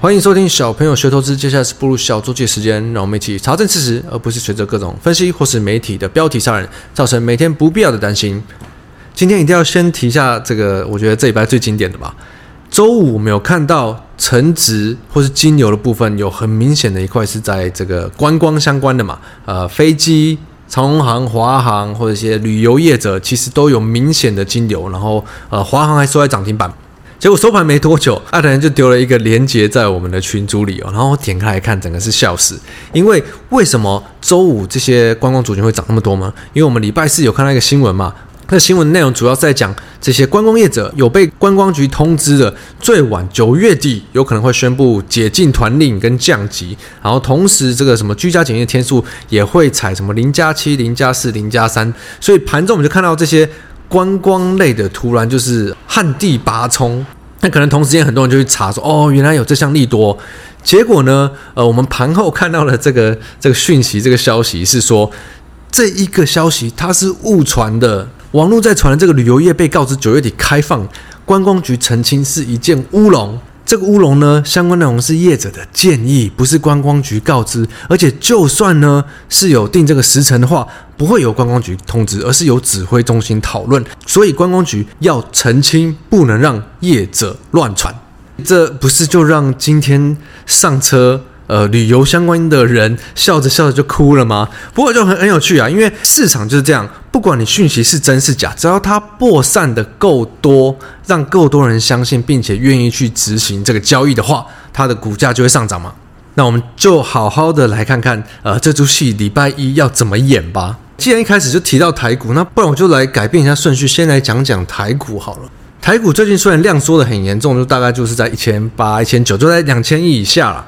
欢迎收听小朋友学投资，接下来是步入小周记时间，让我们一起查证事实，而不是随着各种分析或是媒体的标题杀人，造成每天不必要的担心。今天一定要先提一下这个，我觉得这礼拜最经典的吧。周五我们有看到成值或是金流的部分，有很明显的一块是在这个观光相关的嘛，呃，飞机、长荣航、华航或者一些旅游业者，其实都有明显的金流，然后呃，华航还收在涨停板。结果收盘没多久，艾特人就丢了一个链接在我们的群组里哦，然后我点开来看，整个是笑死。因为为什么周五这些观光族群会涨那么多吗？因为我们礼拜四有看到一个新闻嘛，那新闻内容主要在讲这些观光业者有被观光局通知的，最晚九月底有可能会宣布解禁团令跟降级，然后同时这个什么居家检疫天数也会采什么零加七、零加四、零加三，所以盘中我们就看到这些。观光类的突然就是旱地拔葱，那可能同时间很多人就去查说，哦，原来有这项利多。结果呢，呃，我们盘后看到了这个这个讯息，这个消息是说，这一个消息它是误传的，网络在传的这个旅游业被告知九月底开放，观光局澄清是一件乌龙。这个乌龙呢，相关内容是业者的建议，不是观光局告知。而且，就算呢是有定这个时辰的话，不会由观光局通知，而是由指挥中心讨论。所以，观光局要澄清，不能让业者乱传。这不是就让今天上车？呃，旅游相关的人笑着笑着就哭了吗？不过就很很有趣啊，因为市场就是这样，不管你讯息是真是假，只要它播散的够多，让够多人相信，并且愿意去执行这个交易的话，它的股价就会上涨嘛。那我们就好好的来看看，呃，这出戏礼拜一要怎么演吧。既然一开始就提到台股，那不然我就来改变一下顺序，先来讲讲台股好了。台股最近虽然量缩的很严重，就大概就是在一千八、一千九，就在两千亿以下了。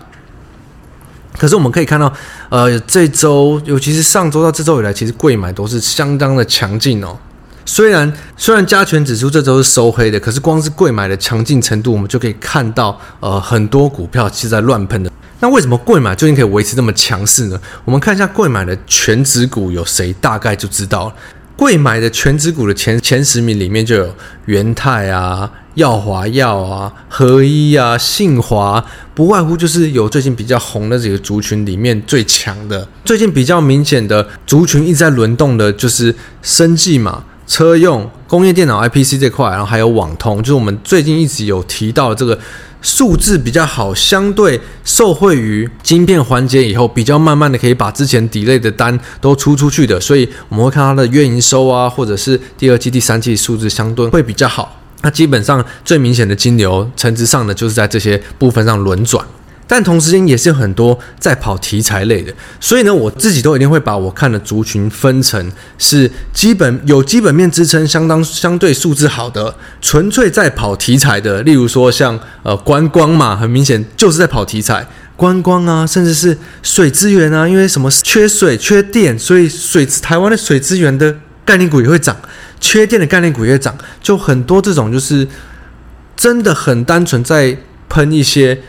可是我们可以看到，呃，这周尤其是上周到这周以来，其实贵买都是相当的强劲哦。虽然虽然加权指数这周是收黑的，可是光是贵买的强劲程度，我们就可以看到，呃，很多股票是在乱喷的。那为什么贵买究竟可以维持这么强势呢？我们看一下贵买的权值股有谁，大概就知道了。会买的全指股的前前十名里面就有元泰啊、耀华药啊、合一啊、信华，不外乎就是有最近比较红的几个族群里面最强的。最近比较明显的族群一直在轮动的，就是生技嘛、车用、工业电脑 IPC 这块，然后还有网通，就是我们最近一直有提到这个。数字比较好，相对受惠于晶片环节以后，比较慢慢的可以把之前 delay 的单都出出去的，所以我们会看它的月营收啊，或者是第二季、第三季数字相对会比较好。那基本上最明显的金流，层值上的就是在这些部分上轮转。但同时间也是有很多在跑题材类的，所以呢，我自己都一定会把我看的族群分成是基本有基本面支撑、相当相对素质好的，纯粹在跑题材的，例如说像呃观光嘛，很明显就是在跑题材，观光啊，甚至是水资源啊，因为什么缺水、缺电，所以水台湾的水资源的概念股也会涨，缺电的概念股也涨，就很多这种就是真的很单纯在喷一些。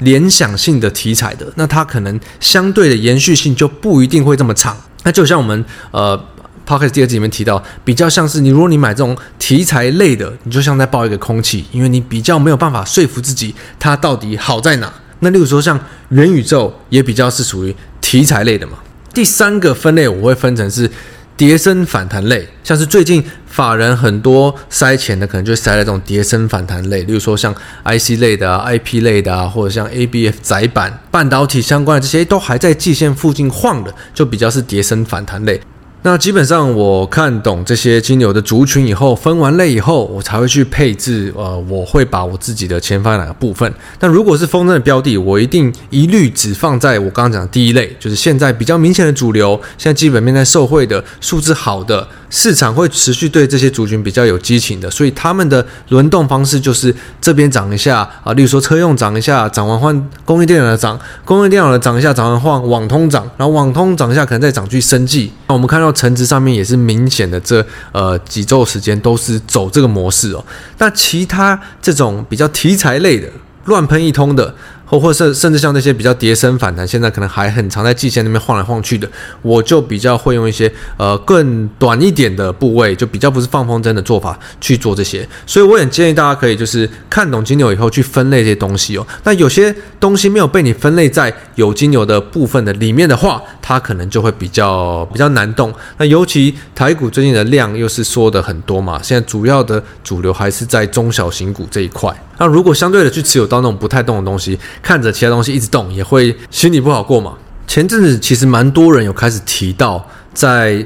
联想性的题材的，那它可能相对的延续性就不一定会这么长。那就像我们呃 Podcast 第二集里面提到，比较像是你如果你买这种题材类的，你就像在抱一个空气，因为你比较没有办法说服自己它到底好在哪。那例如说像元宇宙也比较是属于题材类的嘛。第三个分类我会分成是。跌升反弹类，像是最近法人很多塞钱的，可能就塞在这种跌升反弹类，例如说像 IC 类的、IP 类的啊，或者像 ABF 窄板、半导体相关的这些，都还在季线附近晃的，就比较是跌升反弹类。那基本上我看懂这些金牛的族群以后，分完类以后，我才会去配置。呃，我会把我自己的钱放在哪个部分。但如果是风筝的标的，我一定一律只放在我刚刚讲的第一类，就是现在比较明显的主流，现在基本面在受惠的，数字好的。市场会持续对这些族群比较有激情的，所以他们的轮动方式就是这边涨一下啊，例如说车用涨一下，涨完换工业电脑的涨，工业电脑的涨一下，涨完换网通涨，然后网通涨一下，可能再涨去生技。那我们看到橙子上面也是明显的这呃几周时间都是走这个模式哦。那其他这种比较题材类的乱喷一通的。或或甚甚至像那些比较跌升反弹，现在可能还很常在季线那边晃来晃去的，我就比较会用一些呃更短一点的部位，就比较不是放风筝的做法去做这些。所以我也建议大家可以就是看懂金牛以后去分类这些东西哦。那有些东西没有被你分类在有金牛的部分的里面的话，它可能就会比较比较难动。那尤其台股最近的量又是缩的很多嘛，现在主要的主流还是在中小型股这一块。那如果相对的去持有到那种不太动的东西，看着其他东西一直动，也会心里不好过嘛。前阵子其实蛮多人有开始提到，在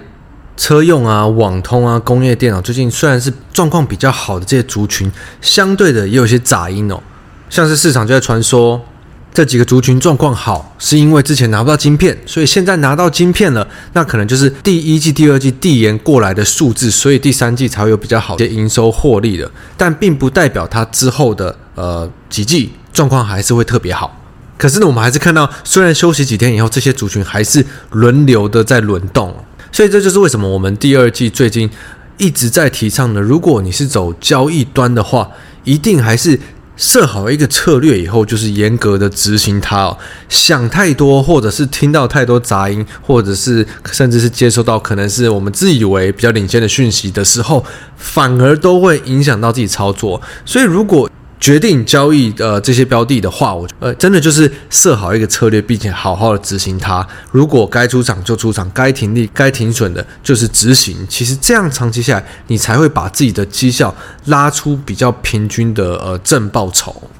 车用啊、网通啊、工业电脑，最近虽然是状况比较好的这些族群，相对的也有些杂音哦，像是市场就在传说。这几个族群状况好，是因为之前拿不到晶片，所以现在拿到晶片了，那可能就是第一季、第二季递延过来的数字，所以第三季才会有比较好的营收获利的。但并不代表它之后的呃几季状况还是会特别好。可是呢，我们还是看到，虽然休息几天以后，这些族群还是轮流的在轮动，所以这就是为什么我们第二季最近一直在提倡的，如果你是走交易端的话，一定还是。设好一个策略以后，就是严格的执行它哦。想太多，或者是听到太多杂音，或者是甚至是接收到可能是我们自以为比较领先的讯息的时候，反而都会影响到自己操作。所以如果决定交易呃这些标的的话，我呃真的就是设好一个策略，并且好好的执行它。如果该出场就出场，该停利该停损的，就是执行。其实这样长期下来，你才会把自己的绩效拉出比较平均的呃正报酬。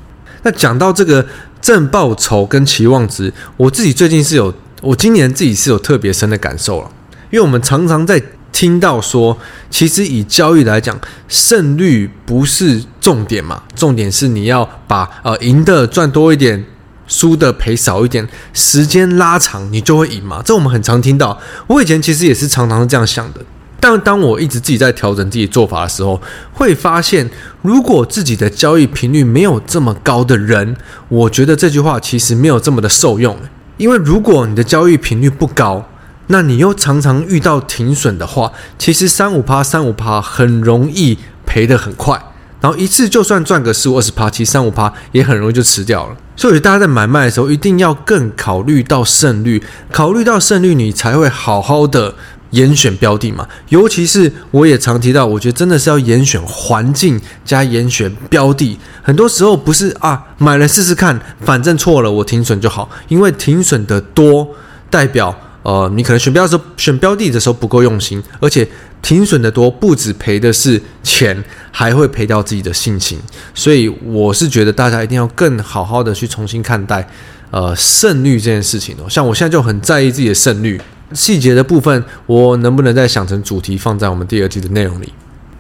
那讲到这个正报酬跟期望值，我自己最近是有，我今年自己是有特别深的感受了，因为我们常常在。听到说，其实以交易来讲，胜率不是重点嘛，重点是你要把呃赢的赚多一点，输的赔少一点，时间拉长你就会赢嘛。这我们很常听到，我以前其实也是常常这样想的。但当我一直自己在调整自己做法的时候，会发现，如果自己的交易频率没有这么高的人，我觉得这句话其实没有这么的受用，因为如果你的交易频率不高，那你又常常遇到停损的话，其实三五趴、三五趴很容易赔得很快，然后一次就算赚个十五二十趴，其实三五趴也很容易就吃掉了。所以大家在买卖的时候，一定要更考虑到胜率，考虑到胜率，你才会好好的严选标的嘛。尤其是我也常提到，我觉得真的是要严选环境加严选标的。很多时候不是啊，买了试试看，反正错了我停损就好，因为停损的多代表。呃，你可能选标的时候，选标的的时候不够用心，而且停损的多，不止赔的是钱，还会赔掉自己的信心。所以我是觉得大家一定要更好好的去重新看待，呃，胜率这件事情哦。像我现在就很在意自己的胜率，细节的部分我能不能再想成主题放在我们第二季的内容里？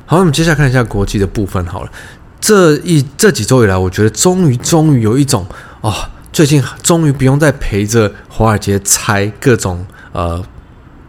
好，我们接下来看一下国际的部分好了。这一这几周以来，我觉得终于终于有一种哦。最近终于不用再陪着华尔街猜各种呃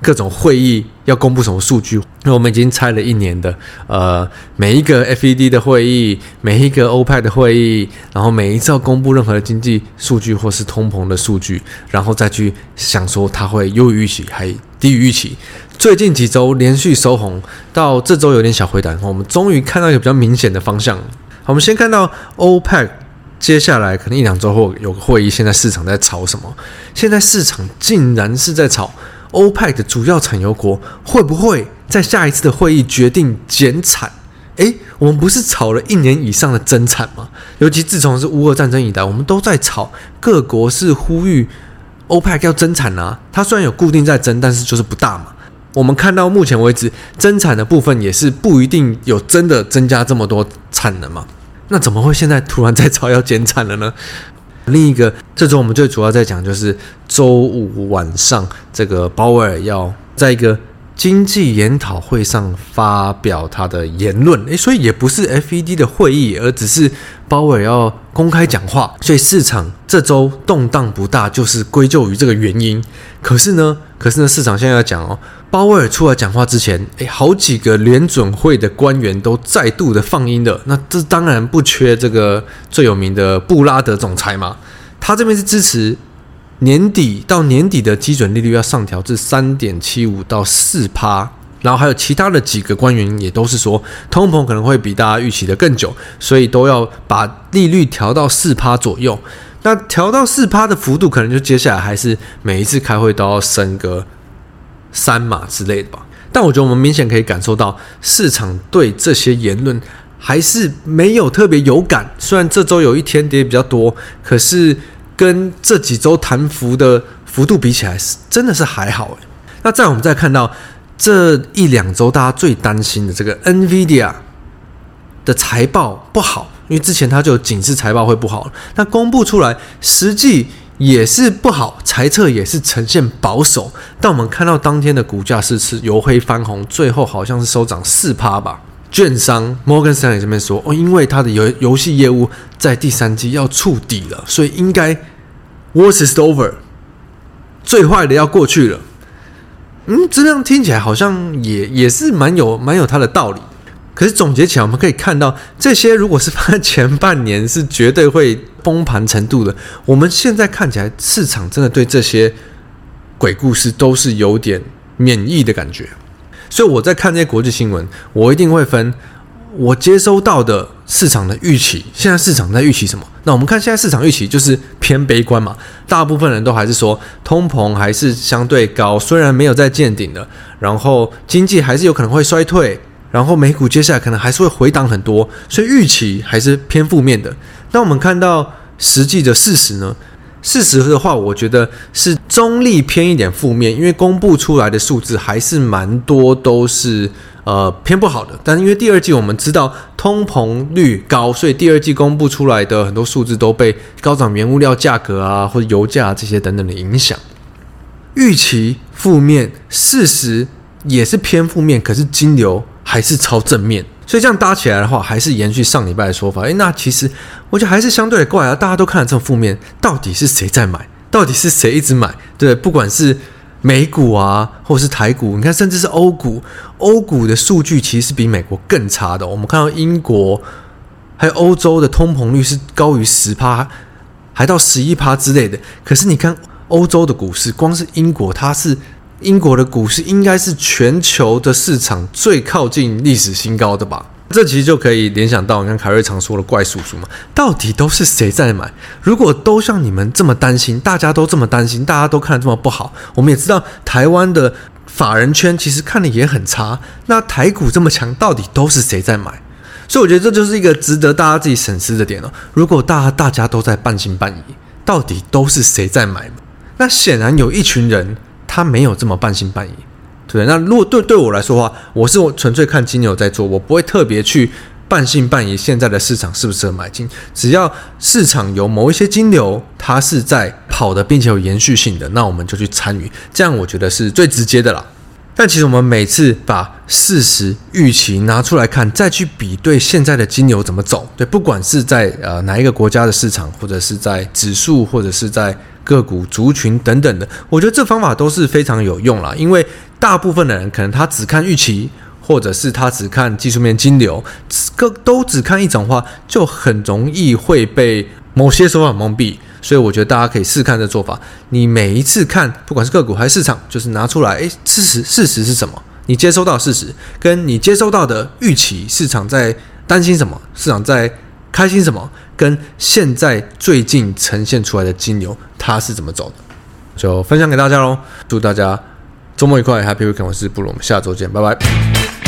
各种会议要公布什么数据，因为我们已经猜了一年的呃每一个 FED 的会议，每一个欧派的会议，然后每一次要公布任何的经济数据或是通膨的数据，然后再去想说它会优于预期还低于预期。最近几周连续收红，到这周有点小回档，我们终于看到一个比较明显的方向。我们先看到欧派。接下来可能一两周后有个会议，现在市场在炒什么？现在市场竟然是在炒欧派的主要产油国会不会在下一次的会议决定减产？诶，我们不是炒了一年以上的增产吗？尤其自从是乌俄战争以来，我们都在炒各国是呼吁欧派要增产啊。它虽然有固定在增，但是就是不大嘛。我们看到目前为止增产的部分也是不一定有真的增加这么多产能嘛。那怎么会现在突然在炒要减产了呢？另一个，这周我们最主要在讲就是周五晚上，这个鲍威尔要在一个经济研讨会上发表他的言论，诶，所以也不是 FED 的会议，而只是鲍威尔要公开讲话，所以市场这周动荡不大，就是归咎于这个原因。可是呢，可是呢，市场现在要讲哦，鲍威尔出来讲话之前，诶，好几个联准会的官员都再度的放音了，那这当然不缺这个最有名的布拉德总裁嘛，他这边是支持。年底到年底的基准利率要上调至三点七五到四趴，然后还有其他的几个官员也都是说，通膨可能会比大家预期的更久，所以都要把利率调到四趴左右。那调到四趴的幅度，可能就接下来还是每一次开会都要升个三码之类的吧。但我觉得我们明显可以感受到，市场对这些言论还是没有特别有感。虽然这周有一天跌比较多，可是。跟这几周弹幅的幅度比起来，是真的是还好诶。那再我们再看到这一两周，大家最担心的这个 NVIDIA 的财报不好，因为之前它就警示财报会不好，那公布出来实际也是不好，猜测也是呈现保守。但我们看到当天的股价是是由黑翻红，最后好像是收涨四趴吧。券商摩根士丹利这边说哦，因为他的游游戏业务在第三季要触底了，所以应该 worst is over，最坏的要过去了。嗯，这样听起来好像也也是蛮有蛮有它的道理。可是总结起来，我们可以看到这些如果是放在前半年是绝对会崩盘程度的，我们现在看起来市场真的对这些鬼故事都是有点免疫的感觉。所以我在看这些国际新闻，我一定会分我接收到的市场的预期。现在市场在预期什么？那我们看现在市场预期就是偏悲观嘛。大部分人都还是说通膨还是相对高，虽然没有在见顶的，然后经济还是有可能会衰退，然后美股接下来可能还是会回档很多，所以预期还是偏负面的。那我们看到实际的事实呢？事实的话，我觉得是中立偏一点负面，因为公布出来的数字还是蛮多都是呃偏不好的。但是因为第二季我们知道通膨率高，所以第二季公布出来的很多数字都被高涨原物料价格啊或者油价这些等等的影响。预期负面，事实也是偏负面，可是金流还是超正面。所以这样搭起来的话，还是延续上礼拜的说法。诶，那其实我觉得还是相对的怪啊。大家都看得这么负面，到底是谁在买？到底是谁一直买？对，不管是美股啊，或者是台股，你看，甚至是欧股，欧股的数据其实是比美国更差的。我们看到英国还有欧洲的通膨率是高于十趴，还到十一趴之类的。可是你看欧洲的股市，光是英国，它是。英国的股市应该是全球的市场最靠近历史新高的吧？这其实就可以联想到，你看凯瑞常说的怪叔叔嘛，到底都是谁在买？如果都像你们这么担心，大家都这么担心，大家都看得这么不好，我们也知道台湾的法人圈其实看的也很差。那台股这么强，到底都是谁在买？所以我觉得这就是一个值得大家自己审视的点哦。如果大家大家都在半信半疑，到底都是谁在买？那显然有一群人。他没有这么半信半疑，对，那如果对对我来说的话，我是我纯粹看金牛在做，我不会特别去半信半疑现在的市场适不适合买进。只要市场有某一些金牛，它是在跑的，并且有延续性的，那我们就去参与，这样我觉得是最直接的啦。但其实我们每次把事实预期拿出来看，再去比对现在的金牛怎么走，对，不管是在呃哪一个国家的市场，或者是在指数，或者是在。个股族群等等的，我觉得这方法都是非常有用啦。因为大部分的人可能他只看预期，或者是他只看技术面金流，个都只看一种话，就很容易会被某些手法蒙蔽。所以我觉得大家可以试看这做法。你每一次看，不管是个股还是市场，就是拿出来，诶，事实事实是什么？你接收到事实，跟你接收到的预期，市场在担心什么？市场在开心什么？跟现在最近呈现出来的金牛，它是怎么走的？就分享给大家喽！祝大家周末愉快，Happy Weekend！我是布鲁，我们下周见，拜拜。